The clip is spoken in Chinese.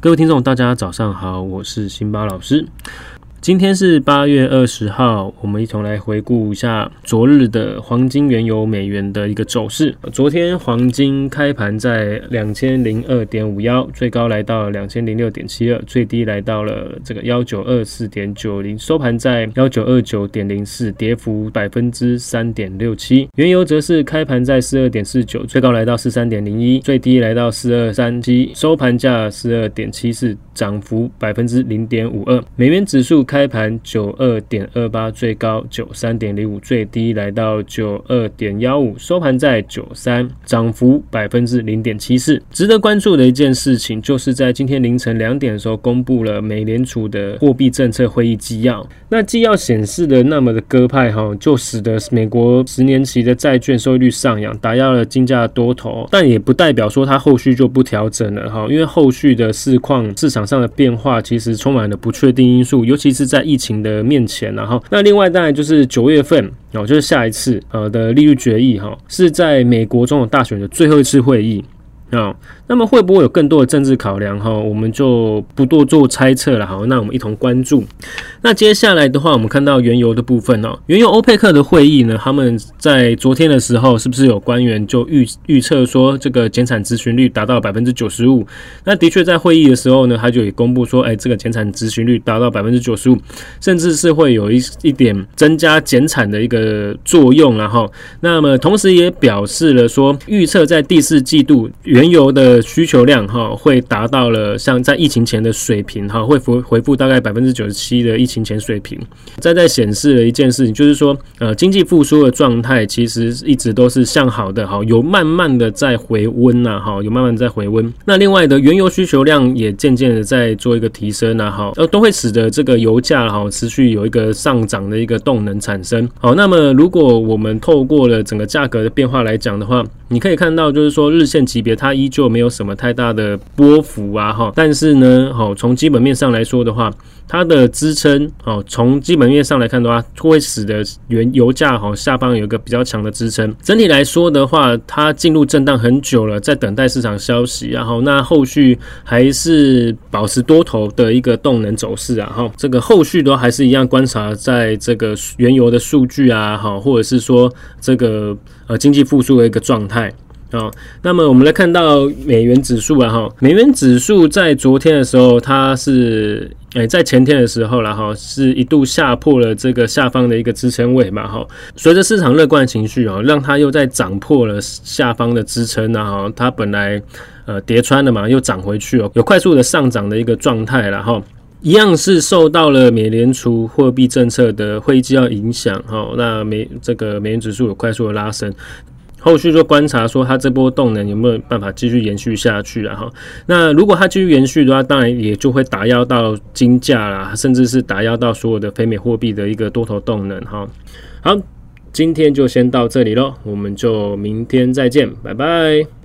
各位听众，大家早上好，我是辛巴老师。今天是八月二十号，我们一同来回顾一下昨日的黄金、原油、美元的一个走势。昨天黄金开盘在两千零二点五幺，最高来到两千零六点七二，最低来到了这个幺九二四点九零，收盘在幺九二九点零四，跌幅百分之三点六七。原油则是开盘在四二点四九，最高来到四三点零一，最低来到四二三七，收盘价四二点七四，涨幅百分之零点五二。美元指数。开盘九二点二八，最高九三点零五，最低来到九二点幺五，收盘在九三，涨幅百分之零点七四。值得关注的一件事情，就是在今天凌晨两点的时候，公布了美联储的货币政策会议纪要。那纪要显示的那么的鸽派哈，就使得美国十年期的债券收益率上扬，打压了金价多头。但也不代表说它后续就不调整了哈，因为后续的市况市场上的变化其实充满了不确定因素，尤其是。是在疫情的面前，然后那另外当然就是九月份哦，就是下一次呃的利率决议哈，是在美国总统大选的最后一次会议啊。那么会不会有更多的政治考量哈？我们就不多做猜测了。好，那我们一同关注。那接下来的话，我们看到原油的部分哦。原油欧佩克的会议呢，他们在昨天的时候，是不是有官员就预预测说这个减产执行率达到百分之九十五？那的确在会议的时候呢，他就也公布说，哎，这个减产执行率达到百分之九十五，甚至是会有一一点增加减产的一个作用。然后，那么同时也表示了说，预测在第四季度原油的需求量哈会达到了像在疫情前的水平哈，会回回复大概百分之九十七的疫情前水平。再再显示了一件事情，就是说呃经济复苏的状态其实一直都是向好的哈，有慢慢的在回温呐哈，有慢慢在回温。那另外的原油需求量也渐渐的在做一个提升呐哈，呃都会使得这个油价哈持续有一个上涨的一个动能产生。好，那么如果我们透过了整个价格的变化来讲的话，你可以看到就是说日线级别它依旧没有。什么太大的波幅啊？哈，但是呢，好，从基本面上来说的话，它的支撑，哦，从基本面上来看的话，会使得原油价哈下方有一个比较强的支撑。整体来说的话，它进入震荡很久了，在等待市场消息，然后那后续还是保持多头的一个动能走势啊，哈，这个后续都还是一样观察在这个原油的数据啊，哈，或者是说这个呃经济复苏的一个状态。好，那么我们来看到美元指数啊，哈，美元指数在昨天的时候，它是诶，在前天的时候了哈，是一度下破了这个下方的一个支撑位嘛，哈，随着市场乐观情绪啊，让它又在涨破了下方的支撑啊，哈，它本来呃跌穿了嘛，又涨回去哦，有快速的上涨的一个状态了哈，一样是受到了美联储货币政策的会议纪要影响哈，那美这个美元指数有快速的拉升。后续就观察说，它这波动能有没有办法继续延续下去啊？哈，那如果它继续延续的话，当然也就会打压到金价啦，甚至是打压到所有的非美货币的一个多头动能。哈，好，今天就先到这里喽，我们就明天再见，拜拜。